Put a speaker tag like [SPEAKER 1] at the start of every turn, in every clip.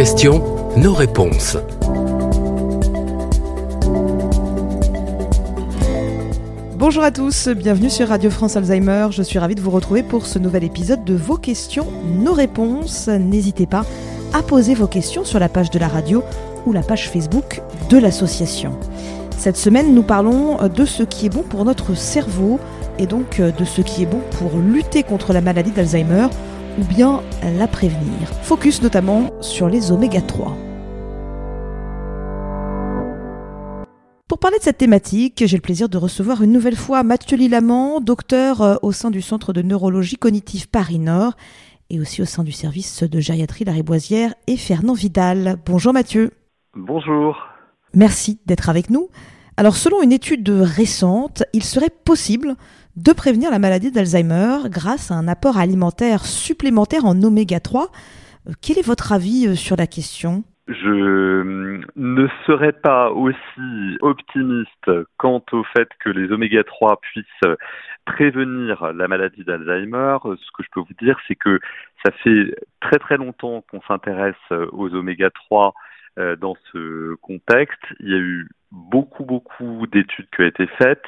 [SPEAKER 1] questions, nos réponses.
[SPEAKER 2] Bonjour à tous, bienvenue sur Radio France Alzheimer. Je suis ravie de vous retrouver pour ce nouvel épisode de Vos questions, nos réponses. N'hésitez pas à poser vos questions sur la page de la radio ou la page Facebook de l'association. Cette semaine, nous parlons de ce qui est bon pour notre cerveau et donc de ce qui est bon pour lutter contre la maladie d'Alzheimer ou bien la prévenir. Focus notamment sur les oméga 3. Pour parler de cette thématique, j'ai le plaisir de recevoir une nouvelle fois Mathieu Lilamant, docteur euh, au sein du Centre de neurologie cognitive Paris-Nord et aussi au sein du service de gériatrie La Riboisière et Fernand Vidal. Bonjour Mathieu.
[SPEAKER 3] Bonjour.
[SPEAKER 2] Merci d'être avec nous. Alors selon une étude récente, il serait possible de prévenir la maladie d'Alzheimer grâce à un apport alimentaire supplémentaire en oméga 3. Euh, quel est votre avis euh, sur la question?
[SPEAKER 3] Je ne serais pas aussi optimiste quant au fait que les oméga 3 puissent prévenir la maladie d'Alzheimer. Ce que je peux vous dire, c'est que ça fait très très longtemps qu'on s'intéresse aux oméga 3 euh, dans ce contexte. Il y a eu beaucoup beaucoup d'études qui ont été faites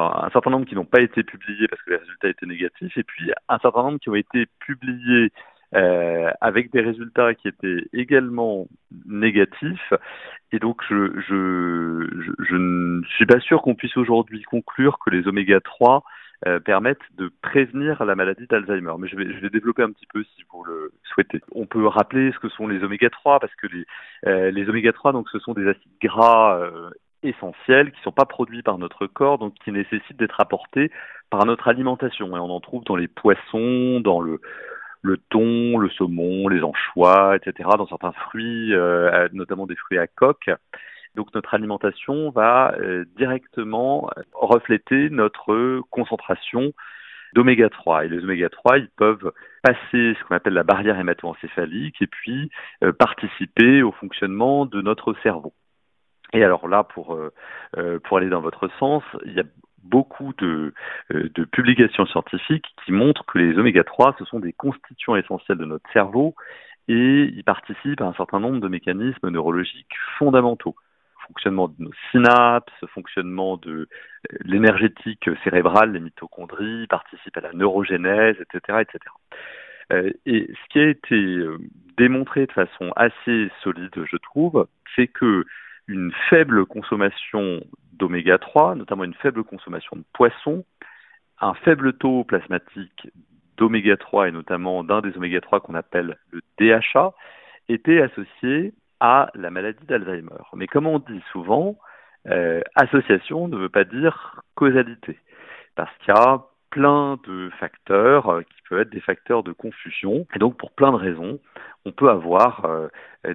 [SPEAKER 3] un certain nombre qui n'ont pas été publiés parce que les résultats étaient négatifs, et puis un certain nombre qui ont été publiés euh, avec des résultats qui étaient également négatifs. Et donc, je, je, je, ne suis pas sûr qu'on puisse aujourd'hui conclure que les oméga 3 euh, permettent de prévenir la maladie d'Alzheimer. Mais je vais, je vais développer un petit peu si vous le souhaitez. On peut rappeler ce que sont les oméga 3 parce que les, euh, les oméga 3, donc, ce sont des acides gras euh, essentiels qui ne sont pas produits par notre corps, donc qui nécessitent d'être apportés par notre alimentation. Et on en trouve dans les poissons, dans le, le thon, le saumon, les anchois, etc., dans certains fruits, euh, notamment des fruits à coque. Donc notre alimentation va euh, directement refléter notre concentration d'oméga 3. Et les oméga 3, ils peuvent passer ce qu'on appelle la barrière hémato-encéphalique et puis euh, participer au fonctionnement de notre cerveau. Et alors là, pour, euh, pour aller dans votre sens, il y a beaucoup de, de, publications scientifiques qui montrent que les oméga 3, ce sont des constituants essentiels de notre cerveau et ils participent à un certain nombre de mécanismes neurologiques fondamentaux. Fonctionnement de nos synapses, fonctionnement de l'énergétique cérébrale, les mitochondries, participent à la neurogénèse, etc., etc. et ce qui a été démontré de façon assez solide, je trouve, c'est que une faible consommation d'oméga 3, notamment une faible consommation de poissons, un faible taux plasmatique d'oméga 3 et notamment d'un des oméga 3 qu'on appelle le DHA, était associé à la maladie d'Alzheimer. Mais comme on dit souvent, euh, association ne veut pas dire causalité, parce qu'il y a plein de facteurs euh, qui peuvent être des facteurs de confusion. Et donc, pour plein de raisons, on peut avoir euh,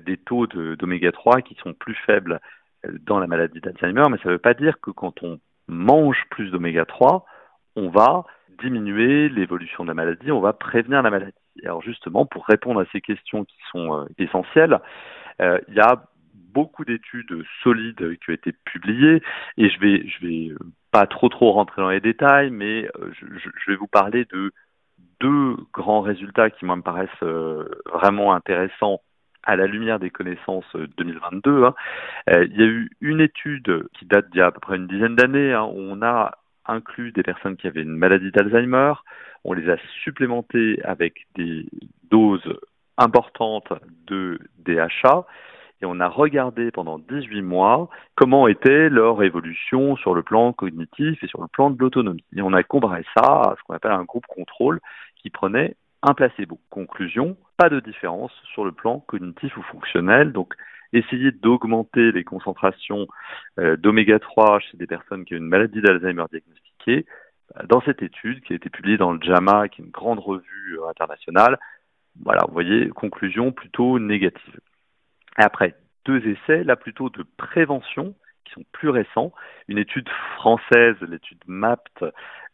[SPEAKER 3] des taux d'oméga 3 qui sont plus faibles dans la maladie d'Alzheimer, mais ça ne veut pas dire que quand on mange plus d'oméga 3, on va diminuer l'évolution de la maladie, on va prévenir la maladie. Alors justement, pour répondre à ces questions qui sont essentielles, il y a beaucoup d'études solides qui ont été publiées et je vais je vais pas trop trop rentrer dans les détails, mais euh, je, vais vous parler de deux grands résultats qui moi me paraissent euh, vraiment intéressants à la lumière des connaissances 2022. Hein. Euh, il y a eu une étude qui date d'il y a à peu près une dizaine d'années hein, où on a inclus des personnes qui avaient une maladie d'Alzheimer, on les a supplémentées avec des doses importantes de DHA et on a regardé pendant 18 mois comment était leur évolution sur le plan cognitif et sur le plan de l'autonomie. Et on a comparé ça à ce qu'on appelle un groupe contrôle qui prenait un placebo. Conclusion, pas de différence sur le plan cognitif ou fonctionnel. Donc, essayer d'augmenter les concentrations euh, d'oméga 3 chez des personnes qui ont une maladie d'Alzheimer diagnostiquée, euh, dans cette étude qui a été publiée dans le JAMA, qui est une grande revue euh, internationale, voilà, vous voyez, conclusion plutôt négative. Après, deux essais, là plutôt de prévention, qui sont plus récents. Une étude française, l'étude MAPT,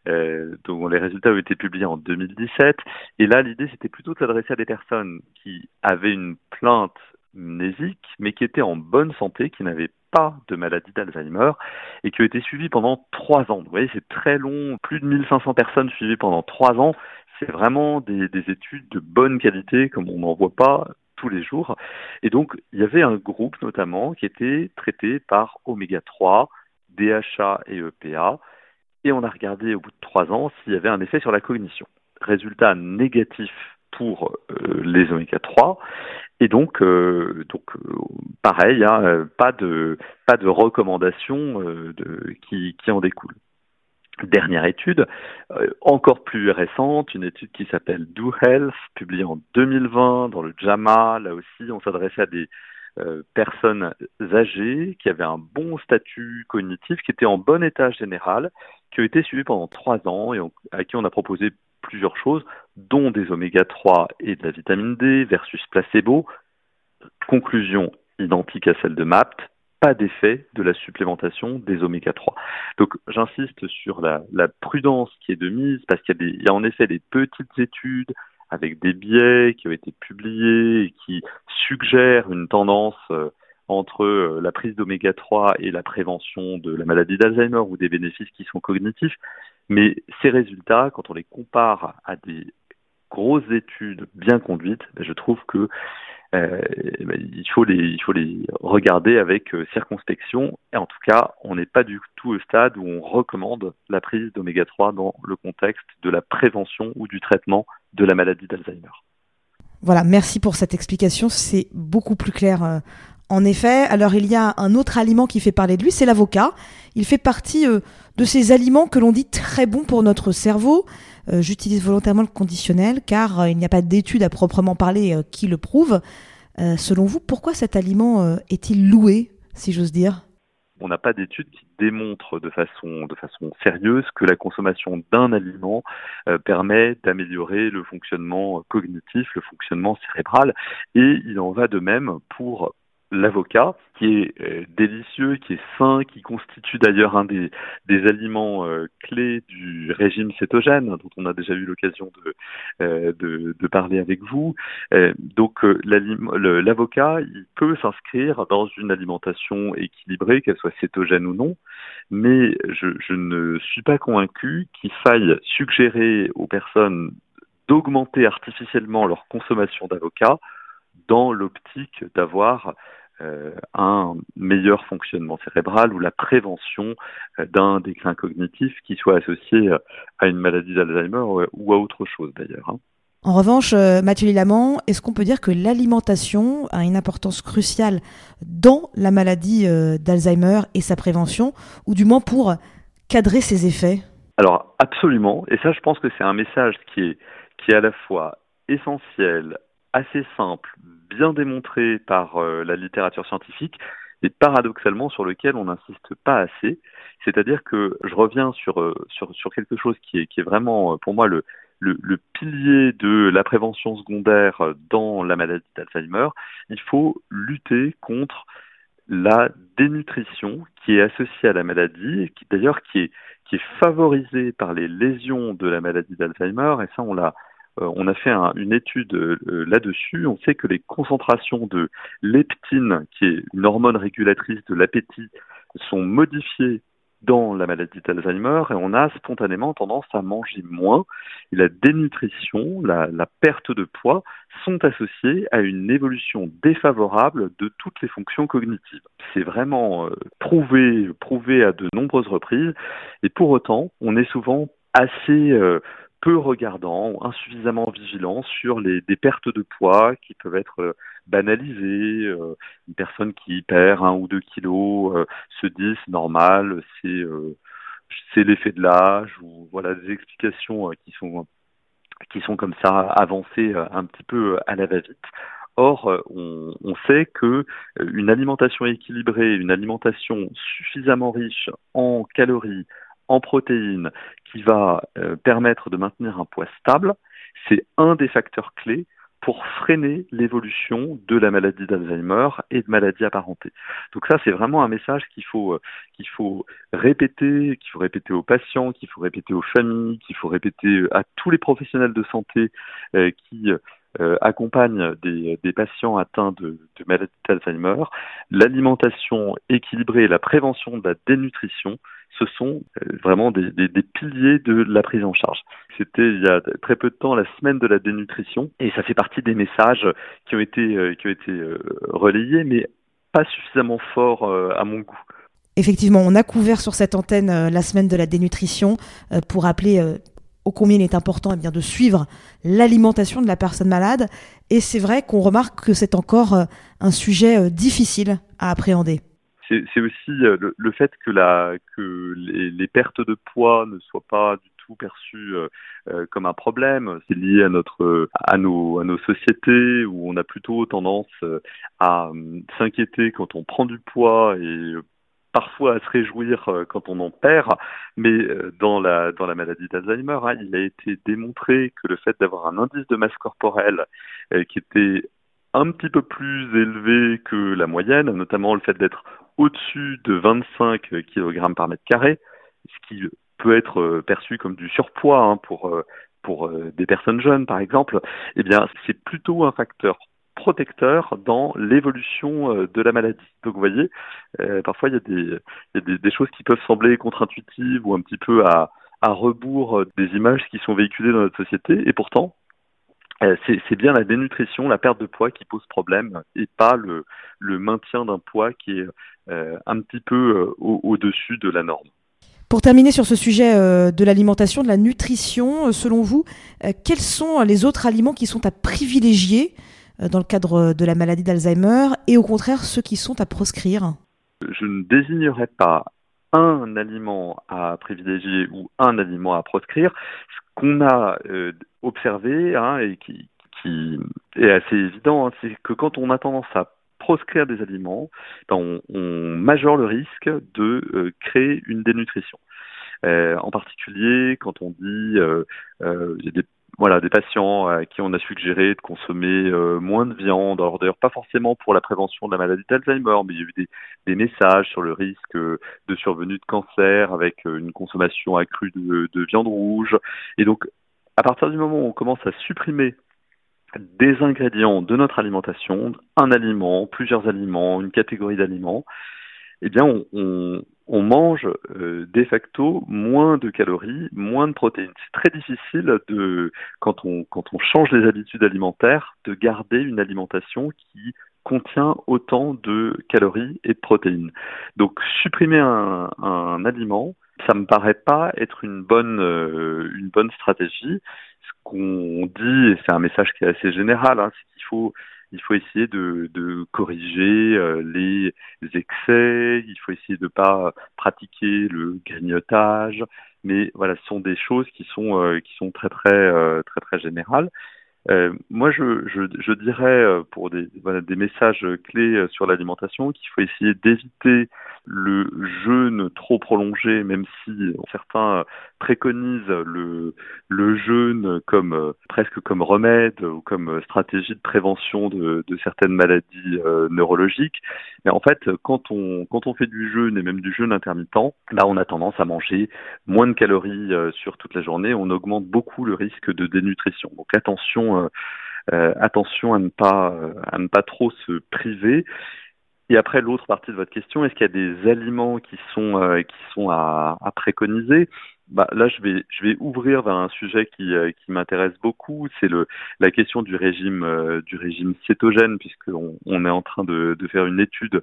[SPEAKER 3] euh, dont les résultats ont été publiés en 2017. Et là, l'idée, c'était plutôt de s'adresser à des personnes qui avaient une plainte mnésique, mais qui étaient en bonne santé, qui n'avaient pas de maladie d'Alzheimer et qui ont été suivies pendant trois ans. Vous voyez, c'est très long, plus de 1500 personnes suivies pendant trois ans. C'est vraiment des, des études de bonne qualité, comme on n'en voit pas tous les jours. Et donc, il y avait un groupe notamment qui était traité par oméga 3, DHA et EPA. Et on a regardé au bout de trois ans s'il y avait un effet sur la cognition. Résultat négatif pour euh, les oméga 3 et donc euh, donc euh, pareil hein, pas de pas de recommandations de, qui, qui en découlent dernière étude, encore plus récente, une étude qui s'appelle Do Health, publiée en 2020 dans le JAMA. Là aussi, on s'adressait à des personnes âgées qui avaient un bon statut cognitif, qui étaient en bon état général, qui ont été suivies pendant trois ans et à qui on a proposé plusieurs choses, dont des oméga 3 et de la vitamine D versus placebo. Conclusion identique à celle de MAPT, pas d'effet de la supplémentation des oméga 3. Donc j'insiste sur la, prudence qui est de mise parce qu'il y, a en effet des petites études avec des biais qui ont été publiés et qui suggèrent une tendance euh, entre euh, la prise d'oméga 3 et la prévention de la maladie d'Alzheimer ou des bénéfices qui sont cognitifs. Mais ces résultats, quand on les compare à des grosses études bien conduites, je trouve que euh, ben, il, faut les, il faut les regarder avec euh, circonspection. Et en tout cas, on n'est pas du tout au stade où on recommande la prise d'oméga 3 dans le contexte de la prévention ou du traitement de la maladie d'Alzheimer.
[SPEAKER 2] Voilà, merci pour cette explication. C'est beaucoup plus clair euh, en effet, alors il y a un autre aliment qui fait parler de lui, c'est l'avocat. Il fait partie de ces aliments que l'on dit très bons pour notre cerveau. Euh, j'utilise volontairement le conditionnel car euh, il n'y a pas d'études à proprement parler qui le prouvent. selon vous, pourquoi cet aliment est-il loué, si j'ose dire?
[SPEAKER 3] On n'a pas d'études qui façon, de façon sérieuse que la consommation d'un aliment permet d'améliorer le fonctionnement cognitif, le fonctionnement cérébral. Et il en va de même pour l'avocat, qui est euh, délicieux, qui est sain, qui constitue d'ailleurs un des, des aliments euh, clés du régime cétogène, dont on a déjà eu l'occasion de, euh, de, de, parler avec vous. donc l'avocat, il peut s'inscrire dans une alimentation équilibrée, qu'elle soit cétogène ou non, mais je, je ne suis pas convaincu qu'il faille suggérer aux personnes d'augmenter artificiellement leur consommation d'avocat dans l'optique d'avoir euh, un meilleur fonctionnement cérébral ou la prévention euh, d'un déclin cognitif qui soit associé euh, à une maladie d'Alzheimer ou à autre chose d'ailleurs. Hein.
[SPEAKER 2] En revanche, Mathieu Lilamant, est-ce qu'on peut dire que l'alimentation a une importance cruciale dans la maladie d'Alzheimer et sa prévention, ou du moins pour cadrer ses effets?
[SPEAKER 3] Alors absolument, et ça je pense que c'est un message qui est, qui est à la fois essentiel, assez simple, bien démontré par euh, la littérature scientifique et paradoxalement sur lequel on n'insiste pas assez. C'est-à-dire que je reviens sur, euh, sur, quelque chose qui est, qui est vraiment euh, pour moi le, le, pilier de la prévention secondaire dans la maladie d'Alzheimer. Il faut lutter contre la dénutrition qui est associée à la maladie, qui d'ailleurs qui est, qui est favorisée par les lésions de la maladie d'Alzheimer, et ça on l'a on a fait une étude euh, là-dessus. On sait que les concentrations de leptine, qui est une hormone régulatrice de l'appétit, sont modifiées dans la maladie d'Alzheimer et on a spontanément tendance à manger moins. La dénutrition, la, perte de poids sont associées à une évolution défavorable de toutes les fonctions cognitives. C'est vraiment euh, prouvé, prouvé à de nombreuses reprises et pour autant, on est souvent assez peu regardant, insuffisamment vigilant sur les, des pertes de poids qui peuvent être euh, banalisées. Euh, une personne qui perd un ou deux kilos euh, se dit c'est normal, c'est c'est l'effet de l'âge ou voilà des explications qui sont qui sont comme ça avancées un petit peu à la va-vite. Or, on, on, sait que une alimentation équilibrée, une alimentation suffisamment riche en calories, en protéines qui va euh, permettre de maintenir un poids stable, c'est un des facteurs clés pour freiner l'évolution de la maladie d'Alzheimer et de maladies apparentées. Donc ça, c'est vraiment un message qu'il faut euh, qu'il faut répéter, qu'il faut répéter aux patients, qu'il faut répéter aux familles, qu'il faut répéter euh, à tous les professionnels de santé qui accompagnent des, des, patients atteints de, de maladie d'Alzheimer. L'alimentation équilibrée et la prévention de la dénutrition ce sont vraiment des, piliers de la prise en charge. C'était il y a très peu de temps la semaine de la dénutrition et ça fait partie des messages qui ont été ont été relayés, mais pas suffisamment forts à mon goût.
[SPEAKER 2] Effectivement, on a couvert sur cette antenne la semaine de la dénutrition pour rappeler ô combien il est important eh de suivre l'alimentation de la personne malade. Et c'est vrai qu'on remarque que c'est encore euh, un sujet euh, difficile à appréhender.
[SPEAKER 3] C'est aussi euh, le, fait que, la, que les, pertes de poids ne soient pas du tout perçues comme un problème. C'est lié à notre à nos à nos sociétés où on a plutôt tendance à s'inquiéter quand on prend du poids et parfois à se réjouir euh, quand on en perd, mais euh, dans la, dans la maladie d'Alzheimer, hein, il a été démontré que le fait d'avoir un indice de masse corporelle euh, qui était un petit peu plus élevé que la moyenne, notamment le fait d'être au-dessus de 25 kg par mètre carré, ce qui peut être perçu comme du surpoids hein, pour, pour des personnes jeunes par exemple, eh bien c'est plutôt un facteur protecteur dans l'évolution euh, de la maladie. Donc vous voyez, euh, parfois il y a, des, il y a des, choses qui peuvent sembler contre-intuitives ou un petit peu à, à rebours des images qui sont véhiculées dans notre société, et pourtant, euh, c'est bien la dénutrition, la perte de poids qui pose problème, et pas le, le maintien d'un poids qui est un petit peu au-dessus de la norme.
[SPEAKER 2] Pour terminer sur ce sujet de l'alimentation, de la nutrition, selon vous, quels sont les autres aliments qui sont à privilégier euh, dans le cadre de la maladie d'Alzheimer et au contraire ceux qui sont à proscrire?
[SPEAKER 3] Je ne désignerai pas un aliment à privilégier ou un aliment à proscrire. Ce qu'on a euh, observé hein, et qui, qui, est assez évident, hein, c'est que quand on a tendance à proscrire des aliments, ben, on, on majore le risque de euh, créer une dénutrition. en particulier quand on dit euh, il y a des voilà, des patients à qui on a suggéré de consommer euh, moins de viande. Alors d'ailleurs, pas forcément pour la prévention de la maladie d'Alzheimer, mais il y a eu des, messages sur le risque de survenue de cancer avec euh, une consommation accrue de, de viande rouge. Et donc, à partir du moment où on commence à supprimer des ingrédients de notre alimentation, un aliment, plusieurs aliments, une catégorie d'aliments, eh bien, on, on mange euh, de facto moins de calories, moins de protéines. C'est très difficile de, quand on, quand on change les habitudes alimentaires, de garder une alimentation qui contient autant de calories et de protéines. Donc, supprimer un, aliment, ça me paraît pas être une bonne, euh, une bonne stratégie. Ce qu'on dit, et c'est un message qui est assez général, hein, c'est qu'il faut il faut essayer de, corriger euh, les excès, il faut essayer de ne pas pratiquer le grignotage, mais voilà, ce sont des choses qui sont euh, qui sont très très euh, très très générales. Euh, moi, je, je, je, dirais pour des, voilà, des messages clés sur l'alimentation qu'il faut essayer d'éviter le jeûne trop prolongé, même si certains préconisent le, le jeûne comme euh, presque comme remède ou comme stratégie de prévention de, de certaines maladies euh, neurologiques. Mais en fait, quand on quand on fait du jeûne et même du jeûne intermittent, là, on a tendance à manger moins de calories euh, sur toute la journée. On augmente beaucoup le risque de dénutrition. Donc attention. Attention à ne pas à ne pas trop se priver. Et après, l'autre partie de votre question, est-ce qu'il y a des aliments qui sont euh, qui sont à, préconiser? Bah, là, je vais je vais ouvrir vers un sujet qui euh, qui m'intéresse beaucoup, c'est le la question du régime euh, du régime cétogène, puisqu'on on est en train de, de faire une étude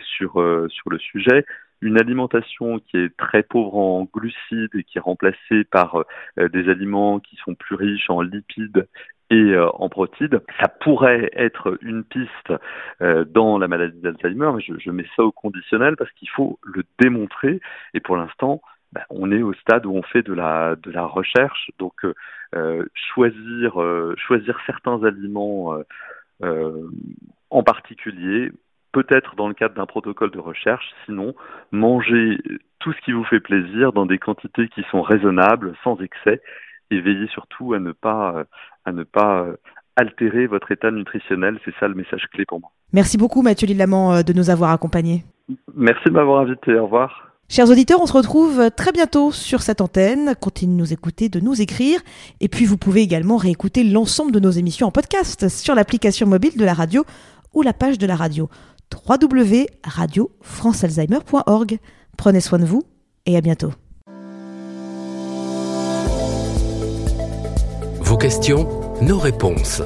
[SPEAKER 3] sur sur le sujet une alimentation qui est très pauvre en glucides et qui est remplacée par des aliments qui sont plus riches en lipides et euh, en protide. Ça pourrait être une piste euh, dans la maladie d'Alzheimer, mais je, mets ça au conditionnel parce qu'il faut le démontrer. Et pour l'instant, ben, on est au stade où on fait de la de la recherche. Donc euh, choisir choisir certains aliments en particulier peut-être dans le cadre d'un protocole de recherche, sinon manger tout ce qui vous fait plaisir dans des quantités qui sont raisonnables, sans excès, et veillez surtout à ne pas, à ne pas euh, altérer votre état nutritionnel. C'est ça le message clé pour moi.
[SPEAKER 2] Merci beaucoup Mathieu Lillamant euh, de nous avoir accompagnés.
[SPEAKER 3] Merci de m'avoir invité. Au revoir.
[SPEAKER 2] Chers auditeurs, on se retrouve très bientôt sur cette antenne. Continuez de nous écouter, de nous écrire. Et puis vous pouvez également réécouter l'ensemble de nos émissions en podcast sur l'application mobile de la radio ou la page de la radio www.radiofrancealzheimer.org. Prenez soin de vous et à bientôt.
[SPEAKER 1] Vos questions, nos réponses.